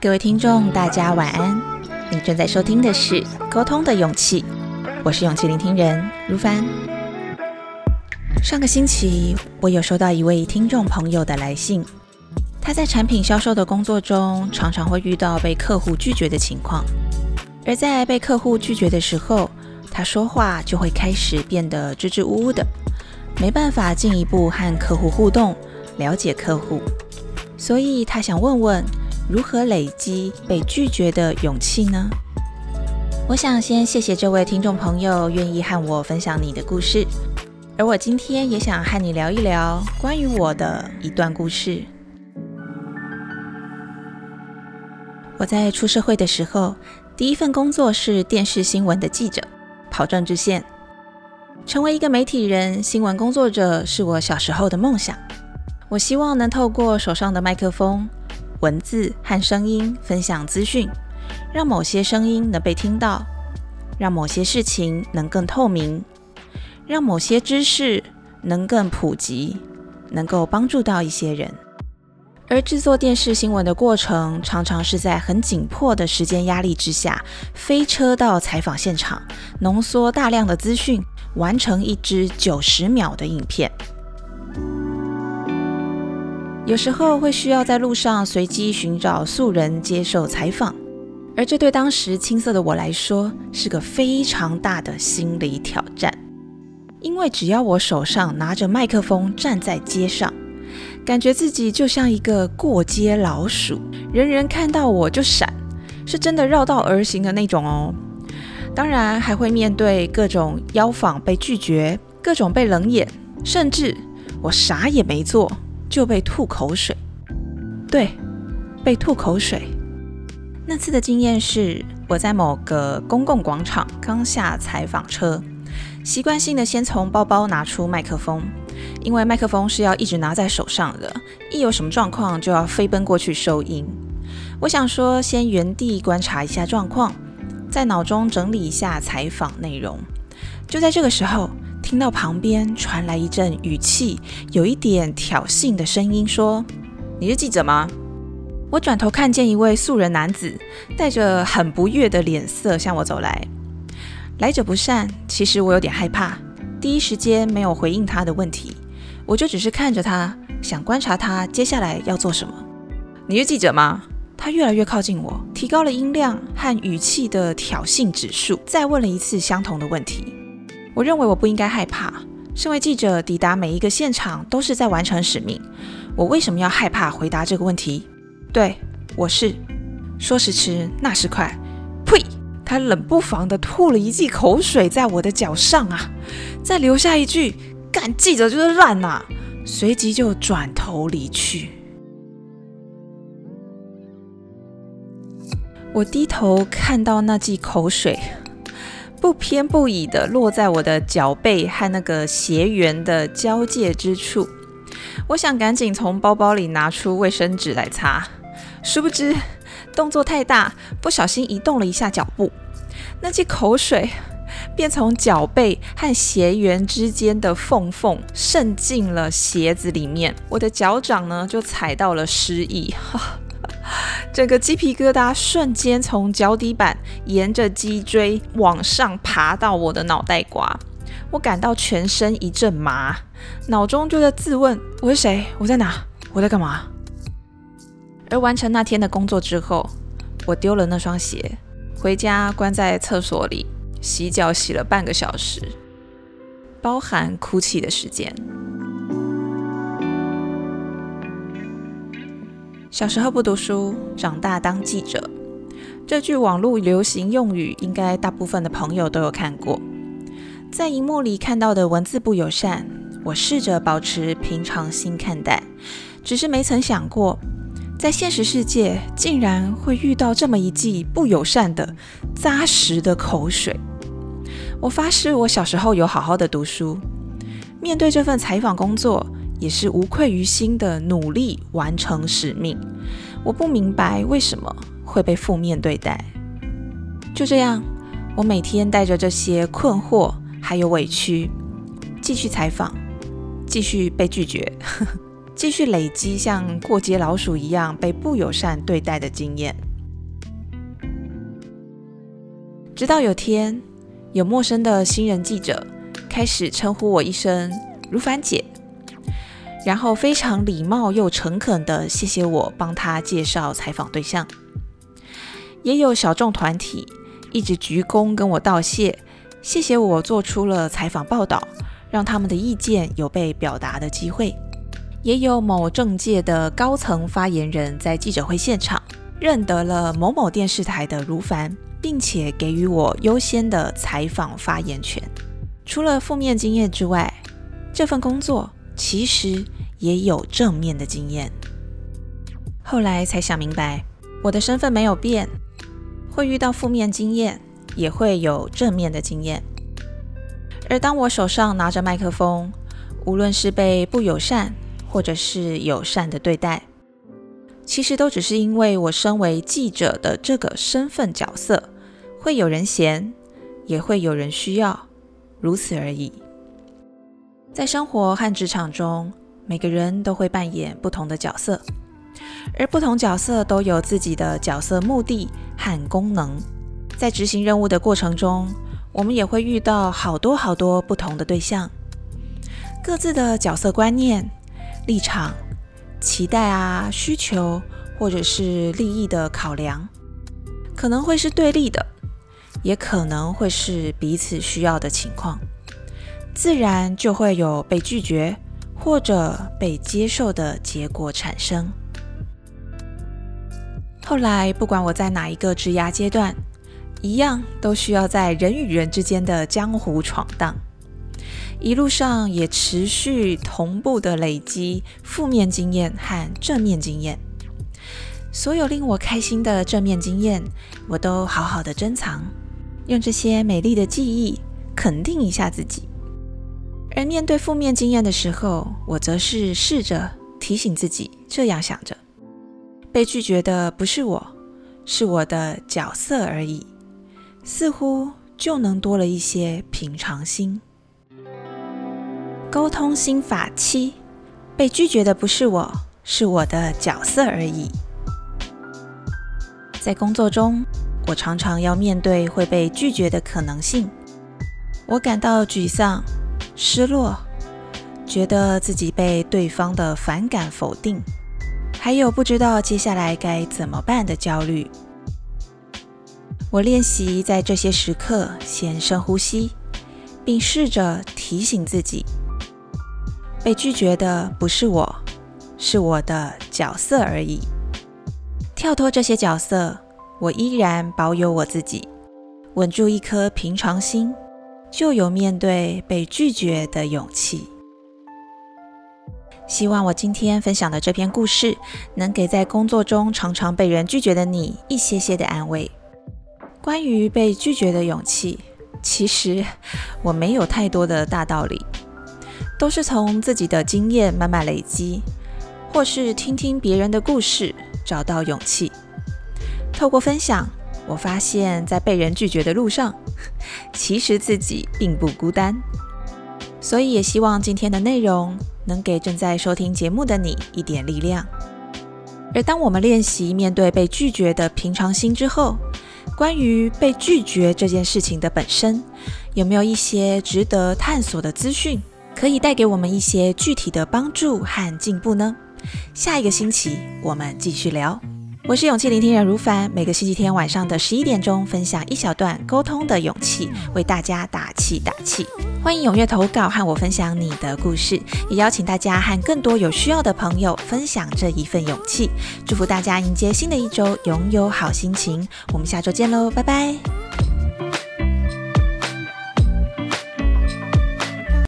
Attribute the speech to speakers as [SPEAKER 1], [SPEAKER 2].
[SPEAKER 1] 各位听众，大家晚安。你正在收听的是《沟通的勇气》，我是勇气聆听人如凡。上个星期，我有收到一位听众朋友的来信，他在产品销售的工作中，常常会遇到被客户拒绝的情况，而在被客户拒绝的时候，他说话就会开始变得支支吾吾的，没办法进一步和客户互动，了解客户，所以他想问问。如何累积被拒绝的勇气呢？我想先谢谢这位听众朋友愿意和我分享你的故事，而我今天也想和你聊一聊关于我的一段故事。我在出社会的时候，第一份工作是电视新闻的记者，跑政治线。成为一个媒体人、新闻工作者是我小时候的梦想。我希望能透过手上的麦克风。文字和声音分享资讯，让某些声音能被听到，让某些事情能更透明，让某些知识能更普及，能够帮助到一些人。而制作电视新闻的过程，常常是在很紧迫的时间压力之下，飞车到采访现场，浓缩大量的资讯，完成一支九十秒的影片。有时候会需要在路上随机寻找素人接受采访，而这对当时青涩的我来说是个非常大的心理挑战。因为只要我手上拿着麦克风站在街上，感觉自己就像一个过街老鼠，人人看到我就闪，是真的绕道而行的那种哦。当然还会面对各种邀访被拒绝，各种被冷眼，甚至我啥也没做。就被吐口水，对，被吐口水。那次的经验是，我在某个公共广场刚下采访车，习惯性的先从包包拿出麦克风，因为麦克风是要一直拿在手上的，一有什么状况就要飞奔过去收音。我想说，先原地观察一下状况，在脑中整理一下采访内容。就在这个时候。听到旁边传来一阵语气有一点挑衅的声音，说：“你是记者吗？”我转头看见一位素人男子，带着很不悦的脸色向我走来。来者不善，其实我有点害怕，第一时间没有回应他的问题，我就只是看着他，想观察他接下来要做什么。你是记者吗？他越来越靠近我，提高了音量和语气的挑衅指数，再问了一次相同的问题。我认为我不应该害怕。身为记者，抵达每一个现场都是在完成使命。我为什么要害怕回答这个问题？对，我是。说时迟，那时快，呸！他冷不防地吐了一记口水在我的脚上啊，再留下一句“干记者就是烂呐”，随即就转头离去。我低头看到那记口水。不偏不倚的落在我的脚背和那个鞋缘的交界之处，我想赶紧从包包里拿出卫生纸来擦，殊不知动作太大，不小心移动了一下脚步，那些口水便从脚背和鞋缘之间的缝缝渗进了鞋子里面，我的脚掌呢就踩到了湿意。整个鸡皮疙瘩瞬间从脚底板沿着脊椎往上爬到我的脑袋瓜，我感到全身一阵麻，脑中就在自问：我是谁？我在哪？我在干嘛？而完成那天的工作之后，我丢了那双鞋，回家关在厕所里洗脚，洗了半个小时，包含哭泣的时间。小时候不读书，长大当记者。这句网络流行用语，应该大部分的朋友都有看过。在荧幕里看到的文字不友善，我试着保持平常心看待，只是没曾想过，在现实世界竟然会遇到这么一记不友善的、扎实的口水。我发誓，我小时候有好好的读书，面对这份采访工作。也是无愧于心的努力完成使命。我不明白为什么会被负面对待。就这样，我每天带着这些困惑还有委屈，继续采访，继续被拒绝，继续累积像过街老鼠一样被不友善对待的经验。直到有天，有陌生的新人记者开始称呼我一声“如凡姐”，然后非常礼貌又诚恳的谢谢我帮他介绍采访对象。也有小众团体一直鞠躬跟我道谢，谢谢我做出了采访报道，让他们的意见有被表达的机会。也有某政界的高层发言人，在记者会现场认得了某某电视台的如凡，并且给予我优先的采访发言权。除了负面经验之外，这份工作其实也有正面的经验。后来才想明白，我的身份没有变。会遇到负面经验，也会有正面的经验。而当我手上拿着麦克风，无论是被不友善，或者是友善的对待，其实都只是因为我身为记者的这个身份角色，会有人嫌，也会有人需要，如此而已。在生活和职场中，每个人都会扮演不同的角色。而不同角色都有自己的角色目的和功能，在执行任务的过程中，我们也会遇到好多好多不同的对象，各自的角色观念、立场、期待啊、需求或者是利益的考量，可能会是对立的，也可能会是彼此需要的情况，自然就会有被拒绝或者被接受的结果产生。后来，不管我在哪一个职涯阶段，一样都需要在人与人之间的江湖闯荡。一路上也持续同步的累积负面经验和正面经验。所有令我开心的正面经验，我都好好的珍藏，用这些美丽的记忆肯定一下自己。而面对负面经验的时候，我则是试着提醒自己，这样想着。被拒绝的不是我，是我的角色而已，似乎就能多了一些平常心。沟通心法七：被拒绝的不是我，是我的角色而已。在工作中，我常常要面对会被拒绝的可能性，我感到沮丧、失落，觉得自己被对方的反感否定。还有不知道接下来该怎么办的焦虑。我练习在这些时刻先深呼吸，并试着提醒自己：被拒绝的不是我，是我的角色而已。跳脱这些角色，我依然保有我自己，稳住一颗平常心，就有面对被拒绝的勇气。希望我今天分享的这篇故事，能给在工作中常常被人拒绝的你一些些的安慰。关于被拒绝的勇气，其实我没有太多的大道理，都是从自己的经验慢慢累积，或是听听别人的故事找到勇气。透过分享，我发现，在被人拒绝的路上，其实自己并不孤单。所以也希望今天的内容。能给正在收听节目的你一点力量。而当我们练习面对被拒绝的平常心之后，关于被拒绝这件事情的本身，有没有一些值得探索的资讯，可以带给我们一些具体的帮助和进步呢？下一个星期我们继续聊。我是勇气聆听人如凡，每个星期天晚上的十一点钟分享一小段沟通的勇气，为大家打气打气。欢迎踊跃投稿和我分享你的故事，也邀请大家和更多有需要的朋友分享这一份勇气。祝福大家迎接新的一周，拥有好心情。我们下周见喽，拜拜。